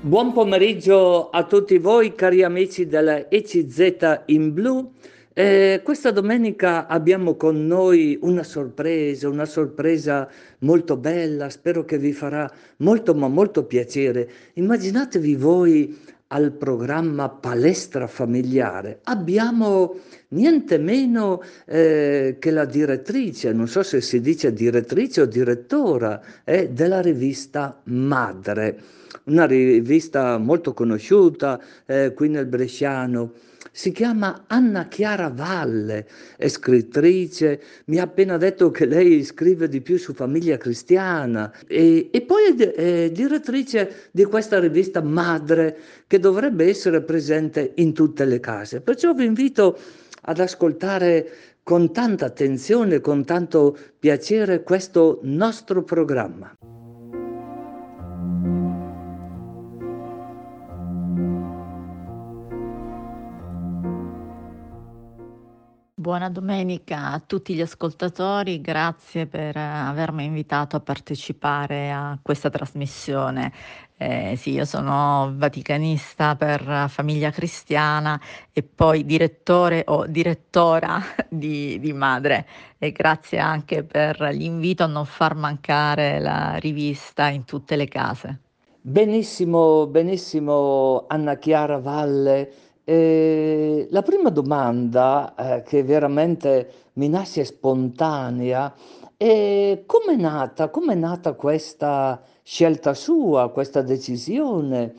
Buon pomeriggio a tutti voi cari amici della ECZ in blu. Eh, questa domenica abbiamo con noi una sorpresa, una sorpresa molto bella, spero che vi farà molto ma molto piacere. Immaginatevi voi al programma Palestra Familiare. Abbiamo niente meno eh, che la direttrice, non so se si dice direttrice o direttora, eh, della rivista Madre una rivista molto conosciuta eh, qui nel Bresciano. Si chiama Anna Chiara Valle, è scrittrice, mi ha appena detto che lei scrive di più su famiglia cristiana e, e poi è, è direttrice di questa rivista Madre che dovrebbe essere presente in tutte le case. Perciò vi invito ad ascoltare con tanta attenzione, con tanto piacere questo nostro programma. Buona domenica a tutti gli ascoltatori, grazie per avermi invitato a partecipare a questa trasmissione. Eh, sì, io sono vaticanista per Famiglia Cristiana e poi direttore o direttora di, di Madre e grazie anche per l'invito a non far mancare la rivista in tutte le case. Benissimo, benissimo Anna Chiara Valle eh, la prima domanda eh, che veramente mi nasce spontanea è come è nata, nata questa scelta sua, questa decisione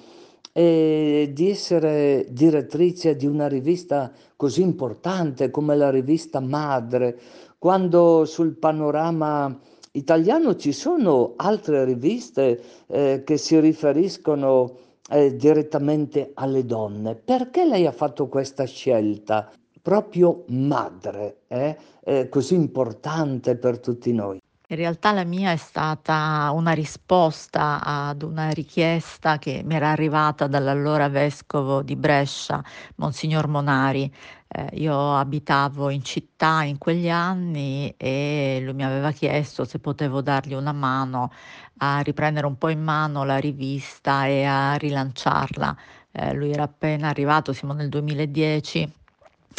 eh, di essere direttrice di una rivista così importante come la rivista Madre, quando sul panorama italiano ci sono altre riviste eh, che si riferiscono eh, direttamente alle donne. Perché lei ha fatto questa scelta? Proprio madre, eh? Eh, così importante per tutti noi. In realtà la mia è stata una risposta ad una richiesta che mi era arrivata dall'allora vescovo di Brescia, Monsignor Monari. Eh, io abitavo in città in quegli anni e lui mi aveva chiesto se potevo dargli una mano a riprendere un po' in mano la rivista e a rilanciarla. Eh, lui era appena arrivato, siamo nel 2010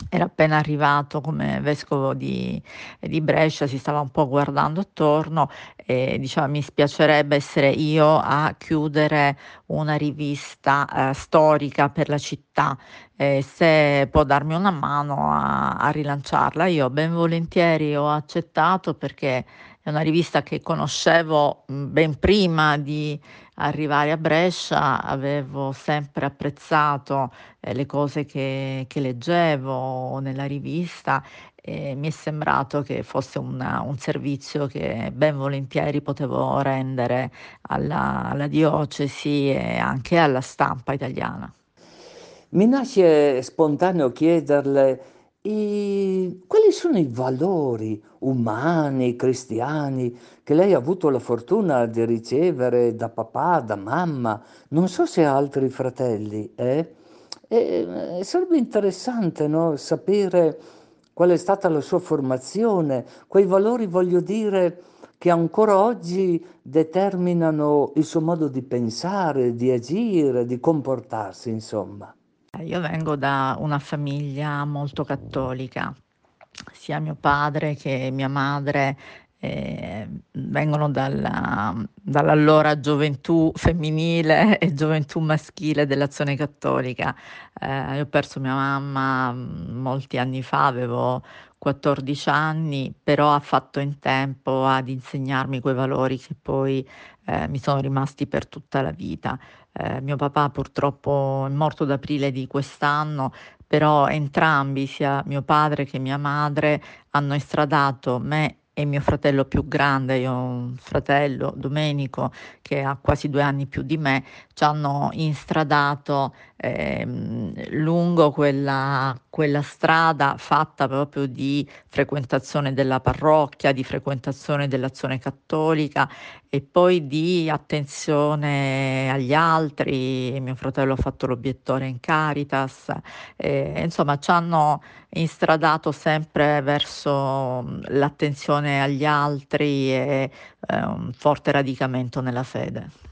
era appena arrivato come vescovo di, di, Brescia, si stava un po' guardando attorno e diceva mi spiacerebbe essere io a chiudere una rivista eh, storica per la città, eh, se può darmi una mano a, a rilanciarla. Io ben volentieri ho accettato perché è una rivista che conoscevo ben prima di arrivare a Brescia, avevo sempre apprezzato eh, le cose che, che, leggevo nella rivista e mi è sembrato che fosse una, un servizio che ben volentieri potevo rendere alla, alla diocesi e anche alla stampa italiana. Mi nasce spontaneo chiederle e quali sono i valori umani, cristiani, che lei ha avuto la fortuna di ricevere da papà, da mamma? Non so se ha altri fratelli, eh? E, eh, sarebbe interessante no? sapere qual è stata la sua formazione, quei valori, voglio dire, che ancora oggi determinano il suo modo di pensare, di agire, di comportarsi, insomma. Io vengo da una famiglia molto cattolica, sia mio padre che mia madre eh, vengono dalla, dall'allora gioventù femminile e gioventù maschile dell'azione cattolica. Eh, io ho perso mia mamma mm, molti anni fa, avevo 14 anni, però ha fatto in tempo ad insegnarmi quei valori che poi eh, mi sono rimasti per tutta la vita. Eh, mio papà purtroppo è morto ad aprile di quest'anno, però entrambi, sia mio padre che mia madre, hanno estradato me e mio fratello più grande, io ho un fratello, Domenico, che ha quasi due anni più di me, ci hanno instradato ehm, lungo quella, quella strada fatta proprio di frequentazione della parrocchia, di frequentazione dell'azione cattolica e poi di attenzione agli altri. Mio fratello ha fatto l'obiettore in Caritas, e, insomma ci hanno instradato sempre verso l'attenzione agli altri e eh, un forte radicamento nella fede.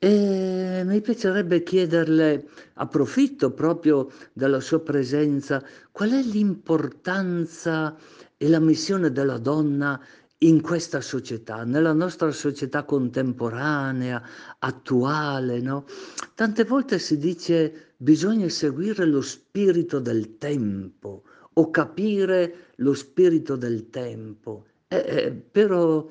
E mi piacerebbe chiederle, approfitto proprio della sua presenza, qual è l'importanza e la missione della donna in questa società, nella nostra società contemporanea, attuale, no? Tante volte si dice bisogna seguire lo spirito del tempo o capire lo spirito del tempo. Eh, eh, però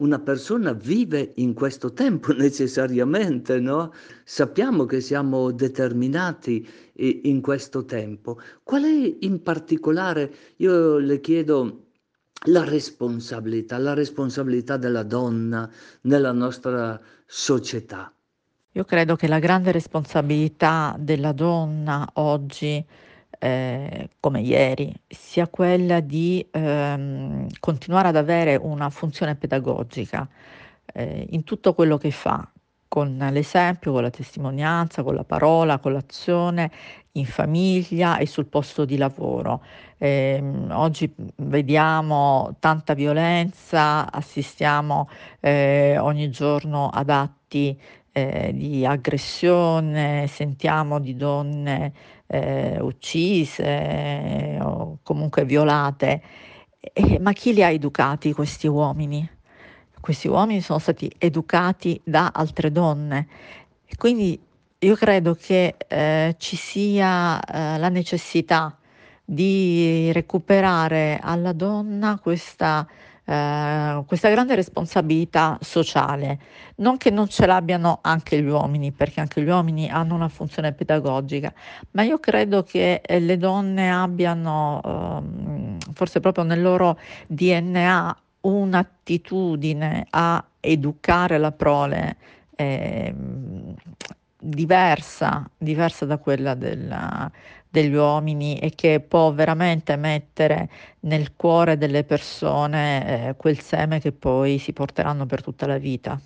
una persona vive in questo tempo necessariamente, no? Sappiamo che siamo determinati in questo tempo. Qual è in particolare, io le chiedo, la responsabilità, la responsabilità della donna nella nostra società? Io credo che la grande responsabilità della donna oggi eh, come ieri, sia quella di ehm, continuare ad avere una funzione pedagogica eh, in tutto quello che fa, con l'esempio, con la testimonianza, con la parola, con l'azione, in famiglia e sul posto di lavoro. Eh, oggi vediamo tanta violenza, assistiamo eh, ogni giorno ad atti eh, di aggressione, sentiamo di donne eh, uccise eh, o comunque violate. Eh, ma chi li ha educati questi uomini? Questi uomini sono stati educati da altre donne. E quindi io credo che eh, ci sia eh, la necessità di recuperare alla donna questa eh, questa grande responsabilità sociale, non che non ce l'abbiano anche gli uomini, perché anche gli uomini hanno una funzione pedagogica, ma io credo che eh, le donne abbiano, ehm, forse proprio nel loro DNA, un'attitudine a educare la prole eh, diversa, diversa da quella della, degli uomini e che può veramente mettere nel cuore delle persone eh, quel seme che poi si porteranno per tutta la vita.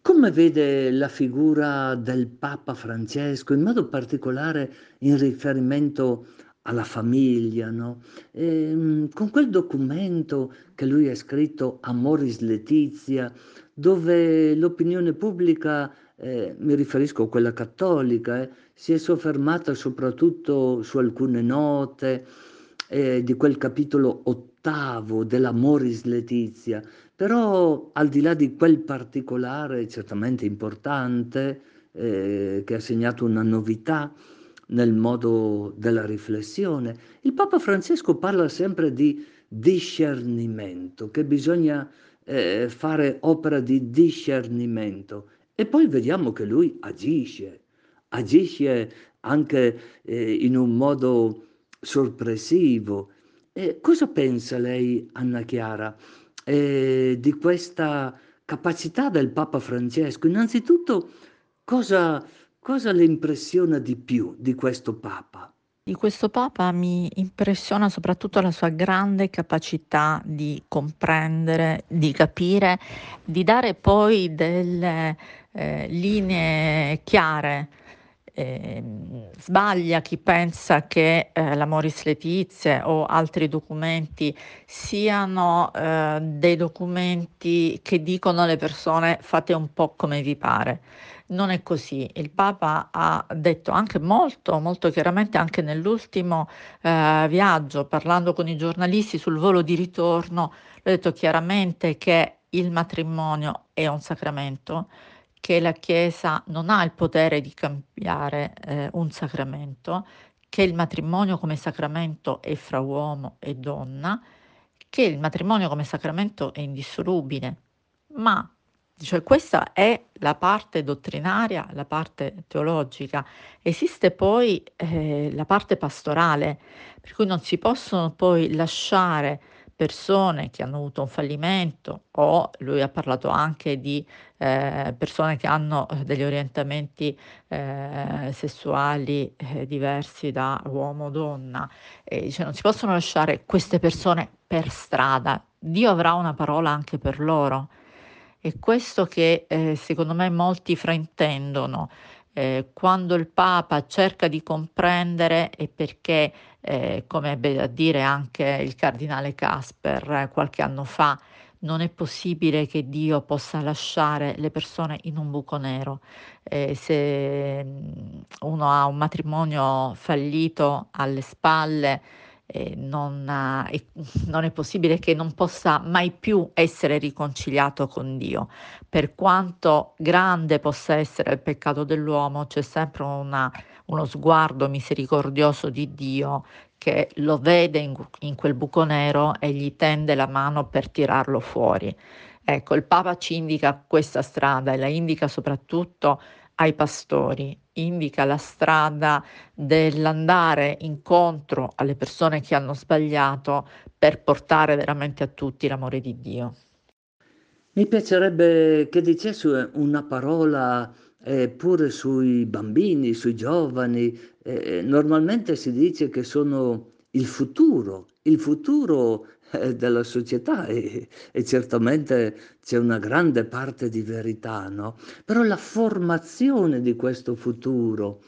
Come vede la figura del Papa Francesco, in modo particolare in riferimento alla famiglia, no? Ehm, con quel documento che lui ha scritto Amoris Letizia, dove l'opinione pubblica eh, mi riferisco a quella cattolica, eh, si è soffermata soprattutto su alcune note eh, di quel capitolo ottavo dell'Amoris Letizia, però al di là di quel particolare certamente importante, eh, che ha segnato una novità nel modo della riflessione, il Papa Francesco parla sempre di discernimento, che bisogna eh, fare opera di discernimento e poi vediamo che lui agisce, agisce anche eh, in un modo sorpresivo. E cosa pensa lei, Anna Chiara, eh, di questa capacità del Papa Francesco? Innanzitutto, cosa, cosa le impressiona di più di questo Papa? Di questo Papa mi impressiona soprattutto la sua grande capacità di comprendere, di capire, di dare poi delle eh, linee chiare. Eh, sbaglia chi pensa che eh, la Moris Letizie o altri documenti siano eh, dei documenti che dicono alle persone fate un po' come vi pare. Non è così. Il Papa ha detto anche molto, molto chiaramente, anche nell'ultimo eh, viaggio, parlando con i giornalisti sul volo di ritorno, ha detto chiaramente che il matrimonio è un sacramento che la Chiesa non ha il potere di cambiare eh, un sacramento, che il matrimonio come sacramento è fra uomo e donna, che il matrimonio come sacramento è indissolubile. Ma cioè, questa è la parte dottrinaria, la parte teologica. Esiste poi eh, la parte pastorale, per cui non si possono poi lasciare persone che hanno avuto un fallimento o lui ha parlato anche di eh, persone che hanno eh, degli orientamenti eh, sessuali eh, diversi da uomo-donna, e dice non si possono lasciare queste persone per strada, Dio avrà una parola anche per loro. E questo che eh, secondo me molti fraintendono, eh, quando il Papa cerca di comprendere e perché eh, come ebbe a dire anche il cardinale Casper eh, qualche anno fa, non è possibile che Dio possa lasciare le persone in un buco nero. Eh, se mm, uno ha un matrimonio fallito alle spalle, eh, non, eh, non, è possibile che non possa mai più essere riconciliato con Dio. Per quanto grande possa essere il peccato dell'uomo, c'è sempre una, uno sguardo misericordioso di Dio che lo vede in, in quel buco nero e gli tende la mano per tirarlo fuori. Ecco, il Papa ci indica questa strada e la indica soprattutto ai pastori, indica la strada dell'andare incontro alle persone che hanno sbagliato per portare veramente a tutti l'amore di Dio. Mi piacerebbe che dicesse una parola eh, pure sui bambini, sui giovani. Eh, normalmente si dice che sono il futuro, il futuro eh, della società e, e, certamente c'è una grande parte di verità, no? Però la formazione di questo futuro,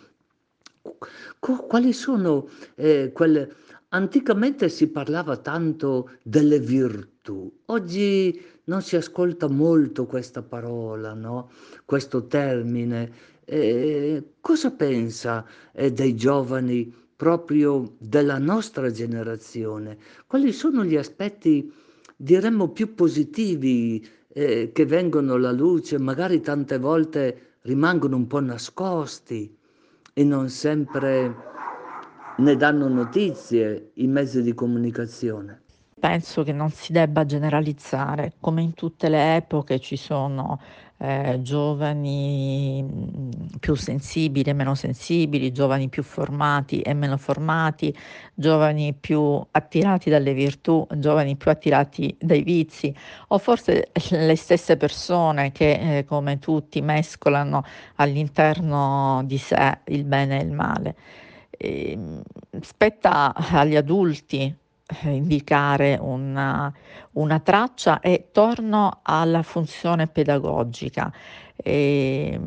quali sono eh, quelle... Anticamente si parlava tanto delle virtù, oggi non si ascolta molto questa parola, no? questo termine. Eh, cosa pensa eh, dei giovani proprio della nostra generazione? Quali sono gli aspetti, diremmo, più positivi eh, che vengono alla luce, magari tante volte rimangono un po' nascosti e non sempre ne danno notizie i mezzi di comunicazione? Penso che non si debba generalizzare, come in tutte le epoche ci sono eh, giovani mm, più sensibili e meno sensibili, giovani più formati e meno formati, giovani più attirati dalle virtù, giovani più attirati dai vizi, o forse le stesse persone che eh, come tutti mescolano all'interno di sé il bene e il male. E, ehm, spetta agli adulti eh, indicare una, una, traccia e torno alla funzione pedagogica, eh,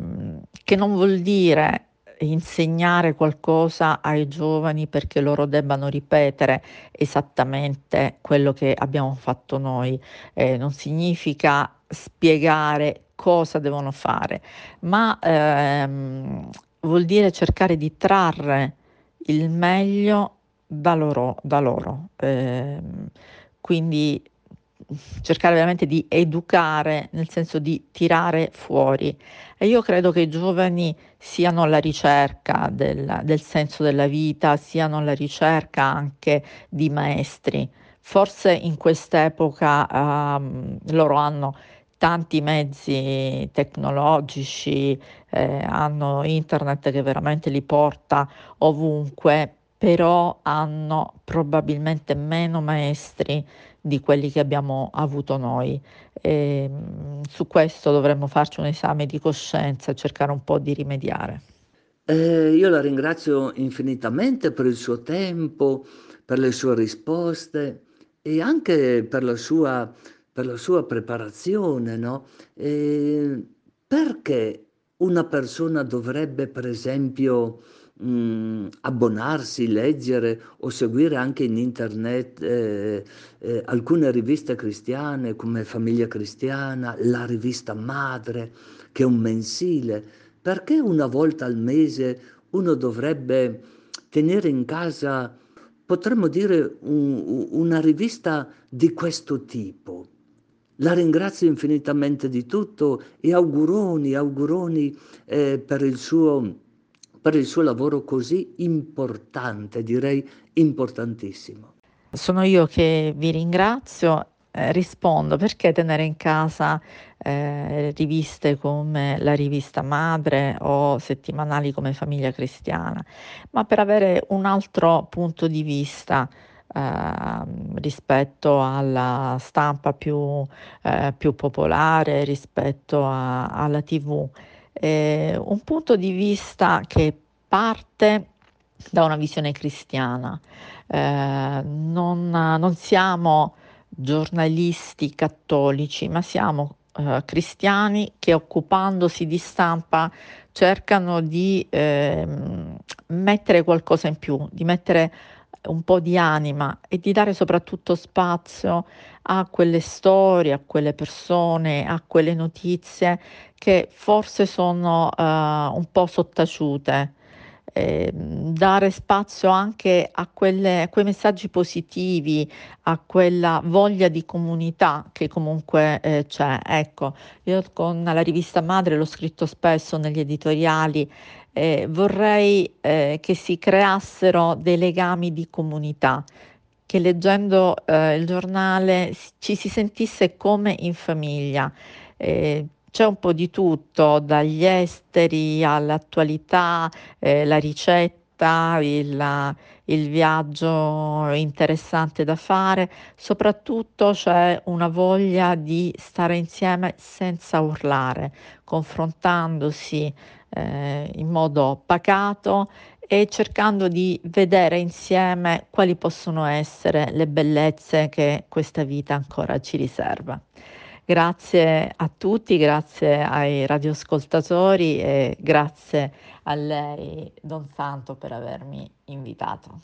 che non vuol dire insegnare qualcosa ai giovani perché loro debbano ripetere esattamente quello che abbiamo fatto noi, eh, non significa spiegare cosa devono fare, ma ehm, vuol dire cercare di trarre il meglio da loro. Eh, quindi cercare veramente di educare, nel senso di tirare fuori. E io credo che i giovani siano alla ricerca del, del senso della vita, siano alla ricerca anche di maestri. Forse in quest'epoca um, loro hanno tanti mezzi tecnologici, eh, hanno internet che veramente li porta ovunque, però hanno probabilmente meno maestri di quelli che abbiamo avuto noi. E, mm, su questo dovremmo farci un esame di coscienza e cercare un po' di rimediare. Eh, io la ringrazio infinitamente per il suo tempo, per le sue risposte e anche per la sua, per la sua preparazione. No? Eh, perché una persona dovrebbe, per esempio, mh, mm, abbonarsi, leggere o seguire anche in internet eh, eh, alcune riviste cristiane come Famiglia Cristiana, la rivista Madre, che è un mensile. Perché una volta al mese uno dovrebbe tenere in casa, potremmo dire, un, una rivista di questo tipo? La ringrazio infinitamente di tutto e auguroni, auguroni eh, per il suo per il suo lavoro così importante, direi importantissimo. Sono io che vi ringrazio, eh, rispondo perché tenere in casa eh, riviste come la rivista Madre o settimanali come Famiglia Cristiana, ma per avere un altro punto di vista. Eh, rispetto alla stampa più, eh, più popolare, rispetto a, alla tv eh, un punto di vista che parte da una visione cristiana. Eh, non, non, siamo giornalisti cattolici, ma siamo eh, cristiani che occupandosi di stampa cercano di ehm, mettere qualcosa in più, di mettere un po' di anima e di dare soprattutto spazio a quelle storie, a quelle persone, a quelle notizie che forse sono uh, un po' sottaciute. Eh, dare spazio anche a, quelle, a, quei messaggi positivi, a quella voglia di comunità che comunque eh, c'è. Ecco, io con la rivista Madre l'ho scritto spesso negli editoriali, eh, vorrei eh, che si creassero dei legami di comunità, che leggendo eh, il giornale ci si sentisse come in famiglia. Eh, c'è un po' di tutto, dagli esteri all'attualità, eh, la ricetta, il, il viaggio interessante da fare, soprattutto c'è una voglia di stare insieme senza urlare, confrontandosi eh, in modo pacato e cercando di vedere insieme quali possono essere le bellezze che questa vita ancora ci riserva. Grazie a tutti, grazie ai radioascoltatori e grazie a lei, Don Santo, per avermi invitato.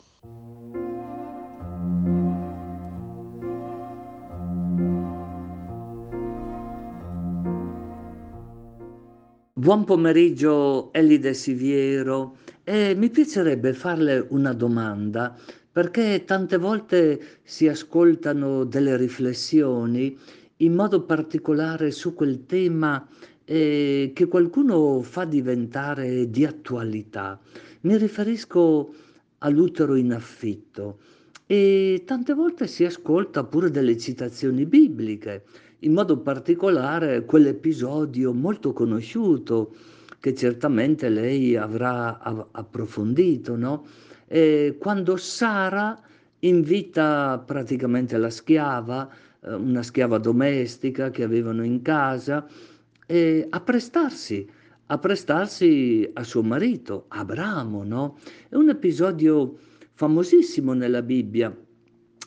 Buon pomeriggio Elide Siviero e mi piacerebbe farle una domanda perché tante volte si ascoltano delle riflessioni in modo particolare su quel tema eh, che qualcuno fa diventare di attualità. Mi riferisco all'utero in affitto e tante volte si ascolta pure delle citazioni bibliche in modo particolare quell'episodio molto conosciuto che certamente lei avrà approfondito, no? Quando Sara invita praticamente la schiava, eh, una schiava domestica che avevano in casa, a prestarsi, a prestarsi a suo marito, Abramo, no? È un episodio famosissimo nella Bibbia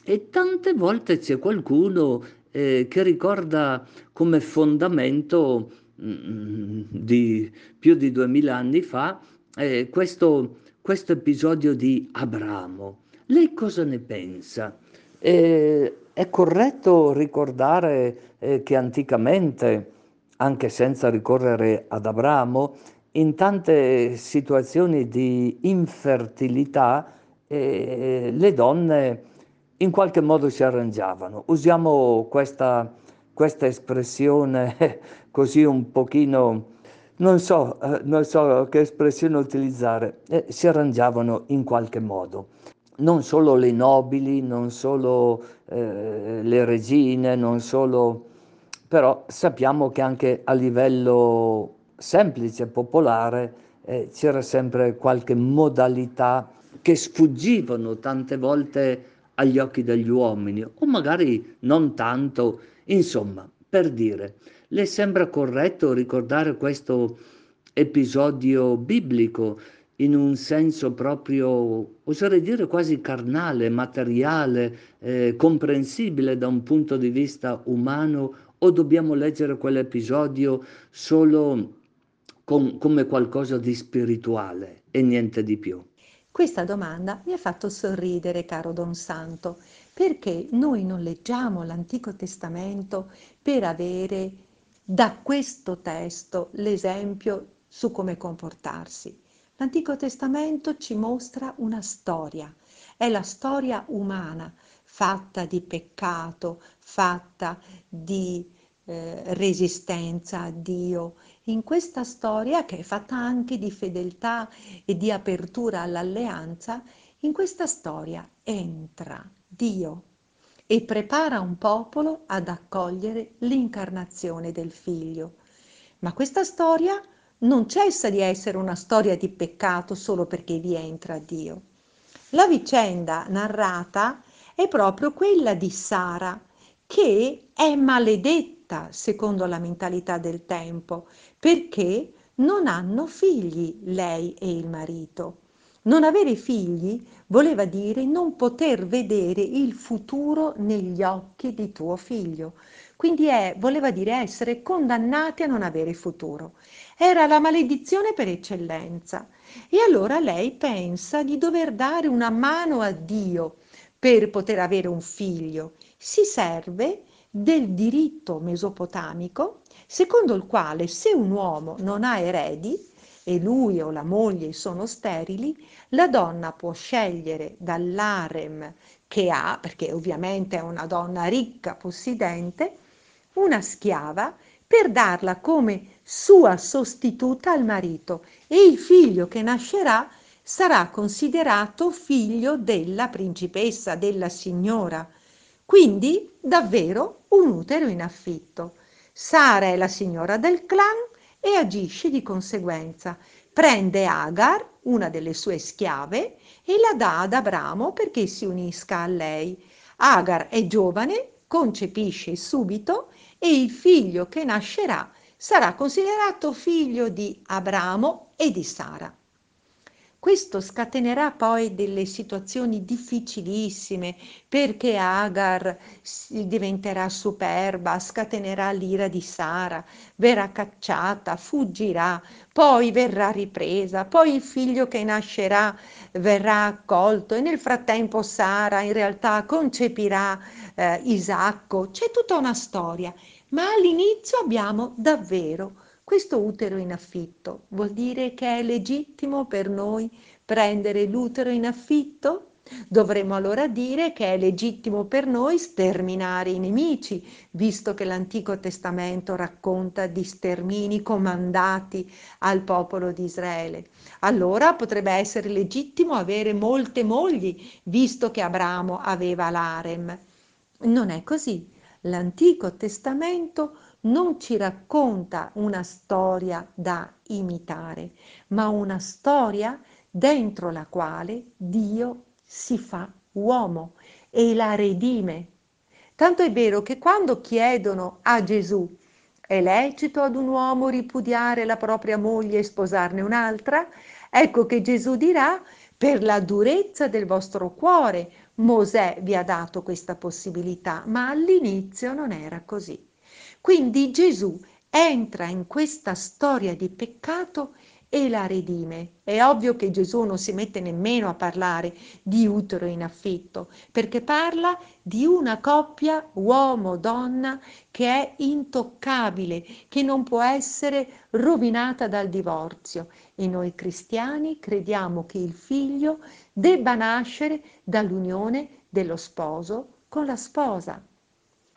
e tante volte c'è qualcuno eh, che ricorda come fondamento mm, di più di duemila anni fa eh, questo, questo, episodio di Abramo. Lei cosa ne pensa? Eh, è corretto ricordare eh, che anticamente, anche senza ricorrere ad Abramo, in tante situazioni di infertilità eh, le donne in qualche modo si arrangiavano. Usiamo questa, questa espressione così un pochino, non so, eh, non so che espressione utilizzare, eh, si arrangiavano in qualche modo. Non solo le nobili, non solo eh, le regine, non solo... però sappiamo che anche a livello semplice, popolare, eh, c'era sempre qualche modalità che sfuggivano tante volte agli occhi degli uomini, o magari non tanto, insomma, per dire, le sembra corretto ricordare questo episodio biblico in un senso proprio, oserei dire quasi carnale, materiale, eh, comprensibile da un punto di vista umano, o dobbiamo leggere quell'episodio solo con, come qualcosa di spirituale e niente di più? Questa domanda mi ha fatto sorridere, caro Don Santo, perché noi non leggiamo l'Antico Testamento per avere da questo testo l'esempio su come comportarsi. L'Antico Testamento ci mostra una storia, è la storia umana, fatta di peccato, fatta di eh, resistenza a Dio, in questa storia che è fatta anche di fedeltà e di apertura all'alleanza, in questa storia entra Dio e prepara un popolo ad accogliere l'incarnazione del figlio. Ma questa storia non cessa di essere una storia di peccato solo perché vi entra Dio. La vicenda narrata è proprio quella di Sara, che è maledetta secondo la mentalità del tempo, perché non hanno figli lei e il marito. Non avere figli voleva dire non poter vedere il futuro negli occhi di tuo figlio. Quindi è, voleva dire essere condannati a non avere futuro. era la maledizione per eccellenza. E allora lei pensa di dover dare una mano a Dio per poter avere un figlio. Si serve del diritto mesopotamico, secondo il quale se un uomo non ha eredi e lui o la moglie sono sterili, la donna può scegliere dall'arem che ha, perché ovviamente è una donna ricca, possidente, una schiava per darla come sua sostituta al marito e il figlio che nascerà sarà considerato figlio della principessa, della signora. Quindi davvero un utero in affitto. Sara è la signora del clan e agisce di conseguenza. Prende Agar, una delle sue schiave, e la dà ad Abramo perché si unisca a lei. Agar è giovane, concepisce subito e il figlio che nascerà sarà considerato figlio di Abramo e di Sara. Questo scatenerà poi delle situazioni difficilissime perché Agar diventerà superba, scatenerà l'ira di Sara, verrà cacciata, fuggirà, poi verrà ripresa, poi il figlio che nascerà verrà accolto e nel frattempo Sara in realtà concepirà eh, Isacco. C'è tutta una storia, ma all'inizio abbiamo davvero questo utero in affitto vuol dire che è legittimo per noi prendere l'utero in affitto? Dovremmo allora dire che è legittimo per noi sterminare i nemici, visto che l'Antico Testamento racconta di stermini comandati al popolo di Israele. Allora potrebbe essere legittimo avere molte mogli, visto che Abramo aveva l'Arem. Non è così. L'Antico Testamento non ci racconta una storia da imitare, ma una storia dentro la quale Dio si fa uomo e la redime. Tanto è vero che quando chiedono a Gesù è lecito ad un uomo ripudiare la propria moglie e sposarne un'altra, ecco che Gesù dirà per la durezza del vostro cuore Mosè vi ha dato questa possibilità, ma all'inizio non era così. Quindi Gesù entra in questa storia di peccato e la redime. È ovvio che Gesù non si mette nemmeno a parlare di utero in affitto, perché parla di una coppia uomo-donna che è intoccabile, che non può essere rovinata dal divorzio. E noi cristiani crediamo che il figlio debba nascere dall'unione dello sposo con la sposa,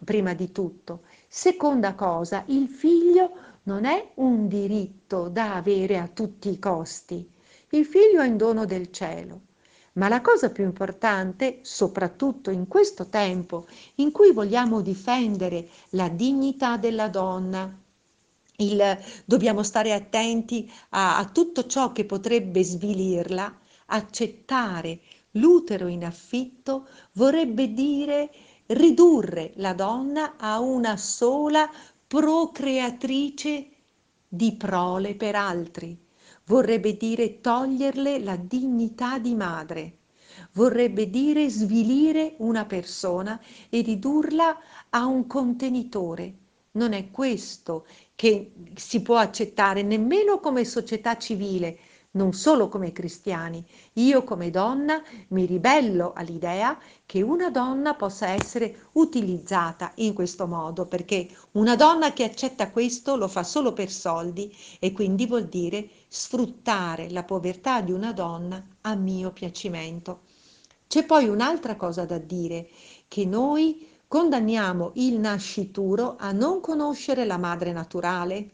prima di tutto. Seconda cosa, il figlio non è un diritto da avere a tutti i costi. Il figlio è in dono del cielo. Ma la cosa più importante, soprattutto in questo tempo in cui vogliamo difendere la dignità della donna, il, dobbiamo stare attenti a, a tutto ciò che potrebbe svilirla, accettare l'utero in affitto vorrebbe dire ridurre la donna a una sola procreatrice di prole per altri. Vorrebbe dire toglierle la dignità di madre. Vorrebbe dire svilire una persona e ridurla a un contenitore. Non è questo che si può accettare nemmeno come società civile, non solo come cristiani. Io come donna mi ribello all'idea che una donna possa essere utilizzata in questo modo, perché una donna che accetta questo lo fa solo per soldi e quindi vuol dire sfruttare la povertà di una donna a mio piacimento. C'è poi un'altra cosa da dire, che noi condanniamo il nascituro a non conoscere la madre naturale,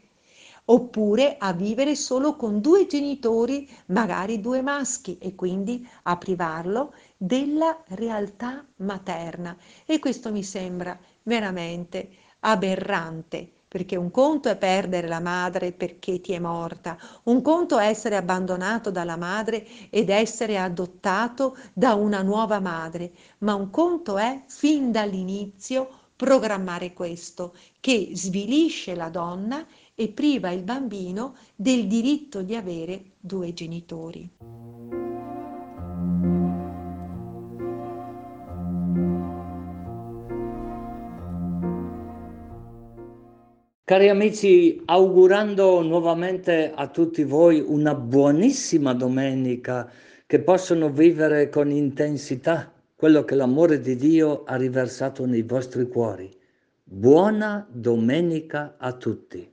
oppure a vivere solo con due genitori, magari due maschi, e quindi a privarlo della realtà materna. E questo mi sembra veramente aberrante perché un conto è perdere la madre perché ti è morta, un conto è essere abbandonato dalla madre ed essere adottato da una nuova madre, ma un conto è fin dall'inizio programmare questo, che svilisce la donna e priva il bambino del diritto di avere due genitori. Cari amici, augurando nuovamente a tutti voi una buonissima domenica, che possono vivere con intensità quello che l'amore di Dio ha riversato nei vostri cuori. Buona domenica a tutti.